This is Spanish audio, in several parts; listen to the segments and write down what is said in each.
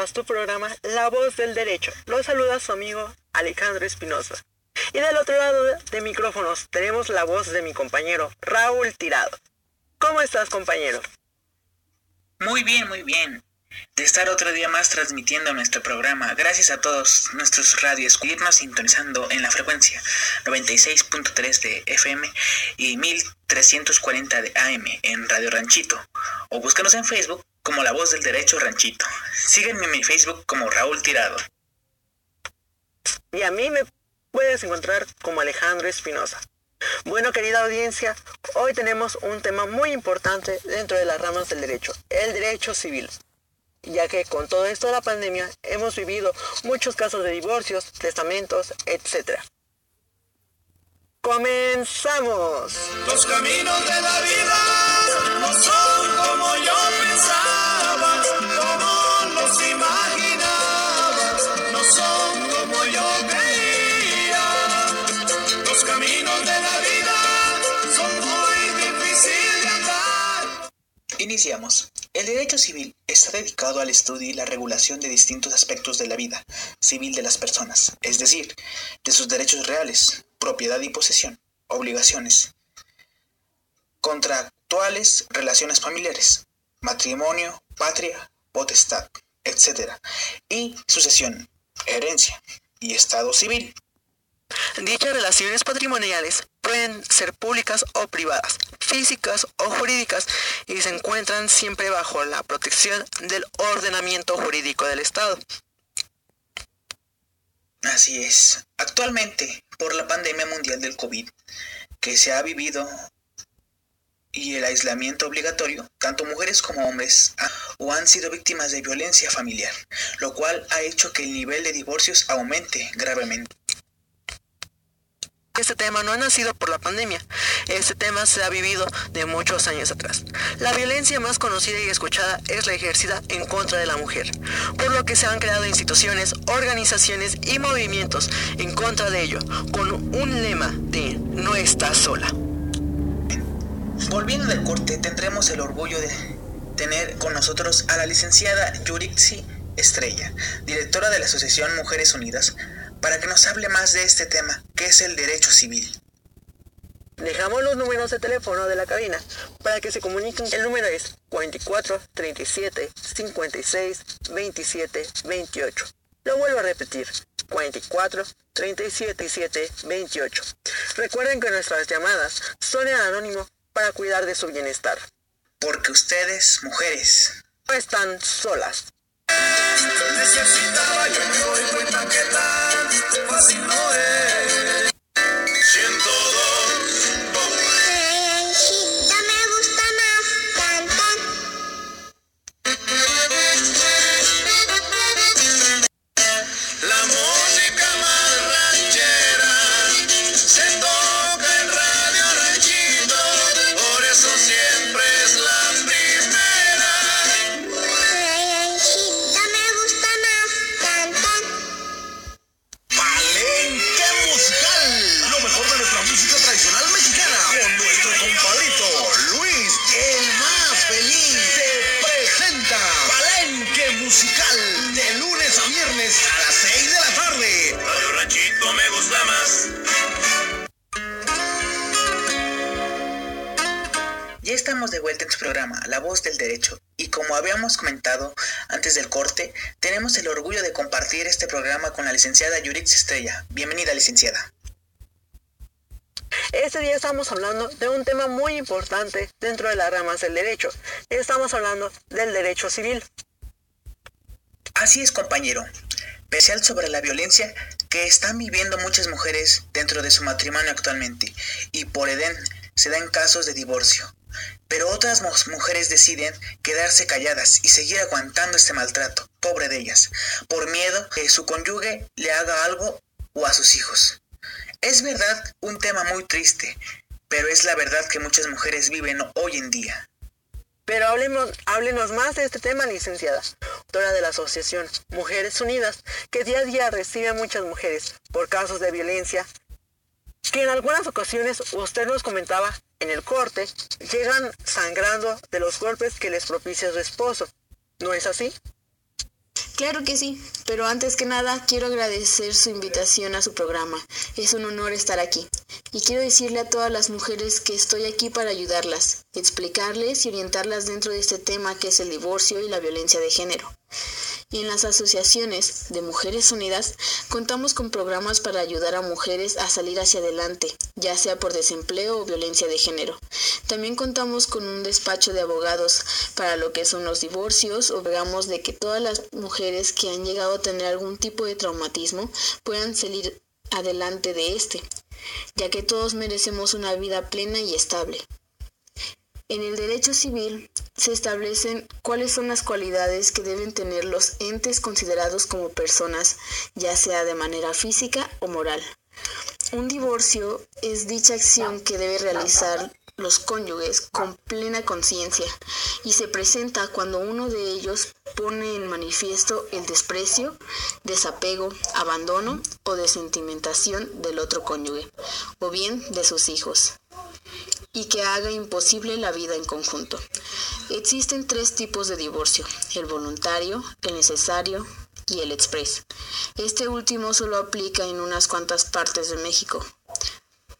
a su programa La Voz del Derecho. Los saluda su amigo Alejandro Espinosa. Y del otro lado de micrófonos tenemos la voz de mi compañero Raúl Tirado. ¿Cómo estás, compañero? Muy bien, muy bien. De estar otro día más transmitiendo nuestro programa. Gracias a todos nuestros radios irnos sintonizando en la frecuencia 96.3 de FM y 1340 de AM en Radio Ranchito. O búscanos en Facebook como La Voz del Derecho Ranchito. Sígueme en mi Facebook como Raúl Tirado. Y a mí me puedes encontrar como Alejandro Espinosa. Bueno, querida audiencia, hoy tenemos un tema muy importante dentro de las ramas del derecho, el derecho civil. Ya que con todo esto de la pandemia hemos vivido muchos casos de divorcios, testamentos, etc. ¡Comenzamos! Los caminos de la vida no son como yo pensaba, como los imaginaba, no son como yo creía. Los caminos de la vida son muy difíciles de andar. Iniciamos. El derecho civil está dedicado al estudio y la regulación de distintos aspectos de la vida civil de las personas, es decir, de sus derechos reales, propiedad y posesión, obligaciones, contractuales, relaciones familiares, matrimonio, patria, potestad, etc. Y sucesión, herencia y estado civil. Dichas relaciones patrimoniales pueden ser públicas o privadas, físicas o jurídicas y se encuentran siempre bajo la protección del ordenamiento jurídico del Estado. Así es. Actualmente, por la pandemia mundial del COVID que se ha vivido y el aislamiento obligatorio, tanto mujeres como hombres o han sido víctimas de violencia familiar, lo cual ha hecho que el nivel de divorcios aumente gravemente. Este tema no ha nacido por la pandemia, este tema se ha vivido de muchos años atrás. La violencia más conocida y escuchada es la ejercida en contra de la mujer, por lo que se han creado instituciones, organizaciones y movimientos en contra de ello, con un lema de no estás sola. Volviendo del corte, tendremos el orgullo de tener con nosotros a la licenciada Yurixi Estrella, directora de la Asociación Mujeres Unidas, para que nos hable más de este tema, que es el derecho civil. Dejamos los números de teléfono de la cabina para que se comuniquen. El número es 44 37 56 27 28. Lo vuelvo a repetir. 44 37 28. Recuerden que nuestras llamadas son en anónimo para cuidar de su bienestar. Porque ustedes, mujeres, No están solas. Estamos de vuelta en su programa, La Voz del Derecho, y como habíamos comentado antes del corte, tenemos el orgullo de compartir este programa con la licenciada Yurix Estrella. Bienvenida, licenciada. Este día estamos hablando de un tema muy importante dentro de las ramas del derecho. Estamos hablando del derecho civil. Así es, compañero. Especial sobre la violencia que están viviendo muchas mujeres dentro de su matrimonio actualmente, y por Edén se dan casos de divorcio. Pero otras mu- mujeres deciden quedarse calladas y seguir aguantando este maltrato, pobre de ellas, por miedo que su cónyuge le haga algo o a sus hijos. Es verdad un tema muy triste, pero es la verdad que muchas mujeres viven hoy en día. Pero hablemos, háblenos más de este tema, licenciada, autora de la Asociación Mujeres Unidas, que día a día recibe a muchas mujeres por casos de violencia, que en algunas ocasiones usted nos comentaba en el corte, llegan sangrando de los golpes que les propicia su esposo. ¿No es así? Claro que sí, pero antes que nada quiero agradecer su invitación a su programa. Es un honor estar aquí. Y quiero decirle a todas las mujeres que estoy aquí para ayudarlas, explicarles y orientarlas dentro de este tema que es el divorcio y la violencia de género. Y en las asociaciones de Mujeres Unidas contamos con programas para ayudar a mujeres a salir hacia adelante, ya sea por desempleo o violencia de género. También contamos con un despacho de abogados para lo que son los divorcios o veamos de que todas las mujeres que han llegado a tener algún tipo de traumatismo puedan salir adelante de este, ya que todos merecemos una vida plena y estable. En el derecho civil se establecen cuáles son las cualidades que deben tener los entes considerados como personas, ya sea de manera física o moral. Un divorcio es dicha acción que debe realizar los cónyuges con plena conciencia y se presenta cuando uno de ellos pone en manifiesto el desprecio, desapego, abandono o desentimentación del otro cónyuge o bien de sus hijos y que haga imposible la vida en conjunto. Existen tres tipos de divorcio, el voluntario, el necesario y el express. Este último solo aplica en unas cuantas partes de México,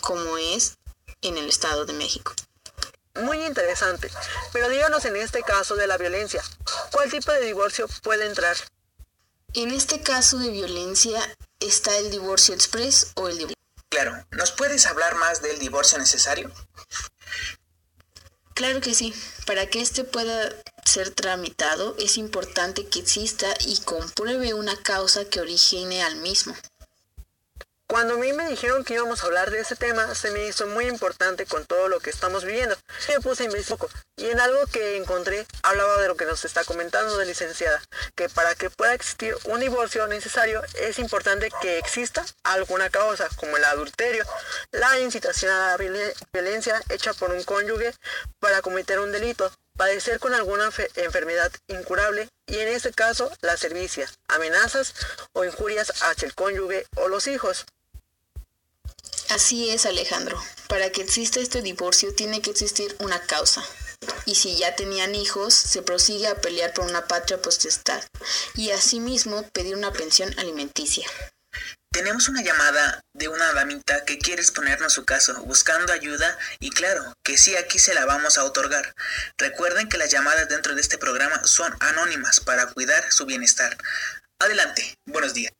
como es en el Estado de México. Muy interesante. Pero díganos en este caso de la violencia, ¿cuál tipo de divorcio puede entrar? En este caso de violencia está el divorcio express o el divorcio. Claro, ¿nos puedes hablar más del divorcio necesario? Claro que sí. Para que este pueda ser tramitado es importante que exista y compruebe una causa que origine al mismo. Cuando a mí me dijeron que íbamos a hablar de ese tema, se me hizo muy importante con todo lo que estamos viviendo. Me puse investigar un poco y en algo que encontré hablaba de lo que nos está comentando la licenciada, que para que pueda existir un divorcio necesario es importante que exista alguna causa, como el adulterio, la incitación a la violen- violencia hecha por un cónyuge para cometer un delito, padecer con alguna fe- enfermedad incurable y en este caso la servicia, amenazas o injurias hacia el cónyuge o los hijos. Así es, Alejandro. Para que exista este divorcio tiene que existir una causa. Y si ya tenían hijos, se prosigue a pelear por una patria potestad y asimismo pedir una pensión alimenticia. Tenemos una llamada de una damita que quiere exponernos su caso, buscando ayuda y claro, que sí aquí se la vamos a otorgar. Recuerden que las llamadas dentro de este programa son anónimas para cuidar su bienestar. Adelante, buenos días.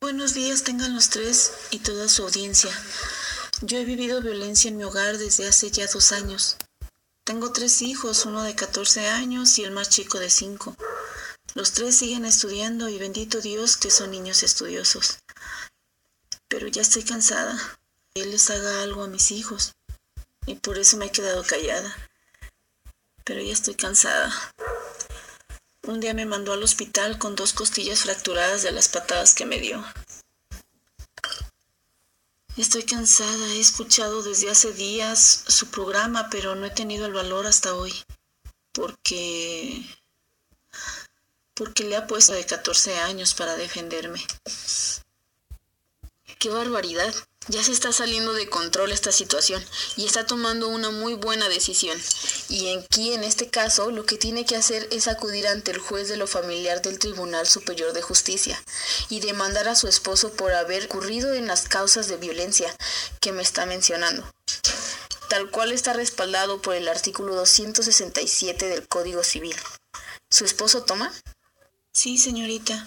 Buenos días tengan los tres y toda su audiencia. Yo he vivido violencia en mi hogar desde hace ya dos años. Tengo tres hijos, uno de 14 años y el más chico de 5. Los tres siguen estudiando y bendito Dios que son niños estudiosos. Pero ya estoy cansada. Que Él les haga algo a mis hijos. Y por eso me he quedado callada. Pero ya estoy cansada. Un día me mandó al hospital con dos costillas fracturadas de las patadas que me dio. Estoy cansada, he escuchado desde hace días su programa, pero no he tenido el valor hasta hoy. Porque... Porque le ha puesto de 14 años para defenderme. ¡Qué barbaridad! Ya se está saliendo de control esta situación y está tomando una muy buena decisión. Y aquí, en este caso, lo que tiene que hacer es acudir ante el juez de lo familiar del Tribunal Superior de Justicia y demandar a su esposo por haber ocurrido en las causas de violencia que me está mencionando. Tal cual está respaldado por el artículo 267 del Código Civil. ¿Su esposo toma? Sí, señorita.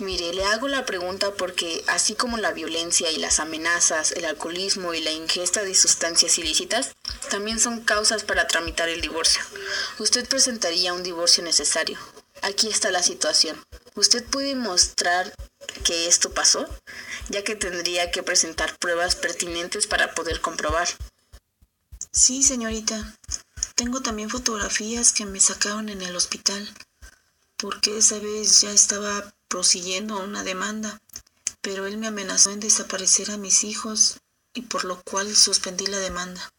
Mire, le hago la pregunta porque así como la violencia y las amenazas, el alcoholismo y la ingesta de sustancias ilícitas, también son causas para tramitar el divorcio. Usted presentaría un divorcio necesario. Aquí está la situación. ¿Usted puede mostrar que esto pasó? Ya que tendría que presentar pruebas pertinentes para poder comprobar. Sí, señorita. Tengo también fotografías que me sacaron en el hospital, porque esa vez ya estaba prosiguiendo una demanda, pero él me amenazó en desaparecer a mis hijos y por lo cual suspendí la demanda.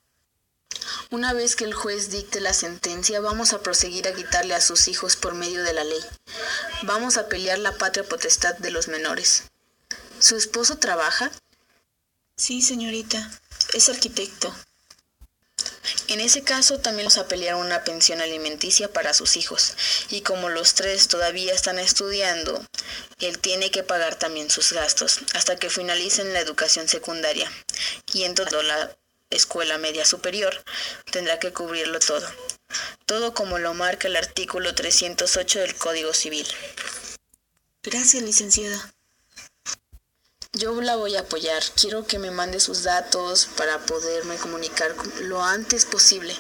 Una vez que el juez dicte la sentencia, vamos a proseguir a quitarle a sus hijos por medio de la ley. Vamos a pelear la patria potestad de los menores. ¿Su esposo trabaja? Sí, señorita. Es arquitecto. En ese caso también los a una pensión alimenticia para sus hijos. Y como los tres todavía están estudiando, él tiene que pagar también sus gastos hasta que finalicen la educación secundaria. Y en toda la escuela media superior tendrá que cubrirlo todo. Todo como lo marca el artículo 308 del Código Civil. Gracias, licenciada. Yo la voy a apoyar. Quiero que me mande sus datos para poderme comunicar lo antes posible.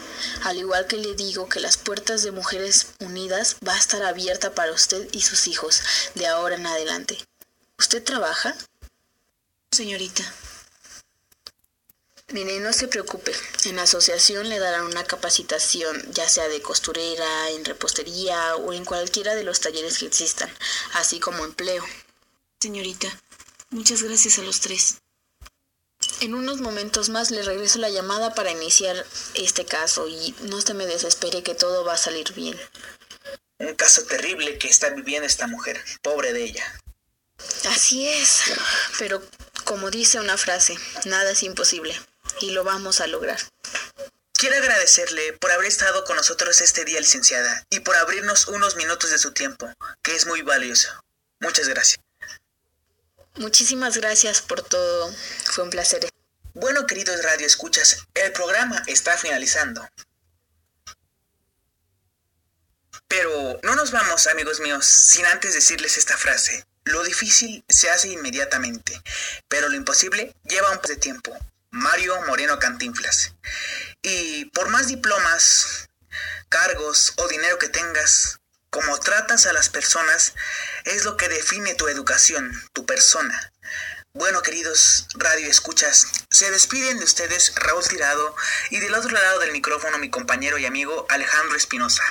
Al igual que le digo que las puertas de Mujeres Unidas va a estar abierta para usted y sus hijos de ahora en adelante. ¿Usted trabaja? Señorita. Mire, no se preocupe. En la asociación le darán una capacitación, ya sea de costurera, en repostería o en cualquiera de los talleres que existan, así como empleo. Señorita, muchas gracias a los tres. En unos momentos más le regreso la llamada para iniciar este caso y no se me desespere que todo va a salir bien. Un caso terrible que está viviendo esta mujer, pobre de ella. Así es, pero como dice una frase, nada es imposible y lo vamos a lograr. Quiero agradecerle por haber estado con nosotros este día, licenciada, y por abrirnos unos minutos de su tiempo, que es muy valioso. Muchas gracias. Muchísimas gracias por todo. Fue un placer. Bueno, queridos Radio Escuchas, el programa está finalizando. Pero no nos vamos, amigos míos, sin antes decirles esta frase. Lo difícil se hace inmediatamente, pero lo imposible lleva un poco de tiempo. Mario Moreno Cantinflas. Y por más diplomas, cargos o dinero que tengas, como tratas a las personas es lo que define tu educación, tu persona. Bueno, queridos radio escuchas, se despiden de ustedes Raúl Tirado y del otro lado del micrófono mi compañero y amigo Alejandro Espinosa.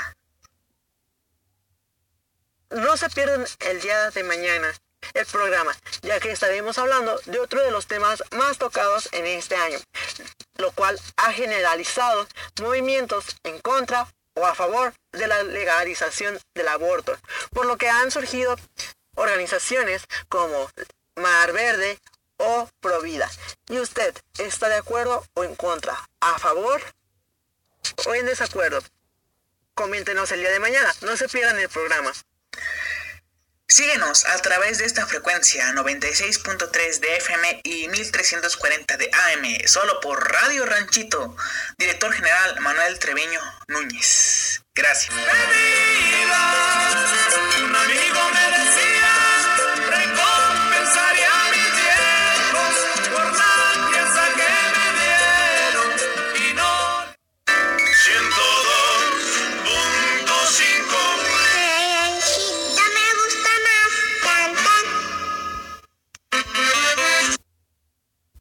No se pierdan el día de mañana el programa, ya que estaremos hablando de otro de los temas más tocados en este año, lo cual ha generalizado movimientos en contra o a favor de la legalización del aborto, por lo que han surgido organizaciones como Mar Verde o Provida. ¿Y usted está de acuerdo o en contra? ¿A favor o en desacuerdo? Coméntenos el día de mañana, no se pierdan el programa. Síguenos a través de esta frecuencia 96.3 de FM y 1340 de AM, solo por Radio Ranchito. Director General Manuel Treviño Núñez. Gracias.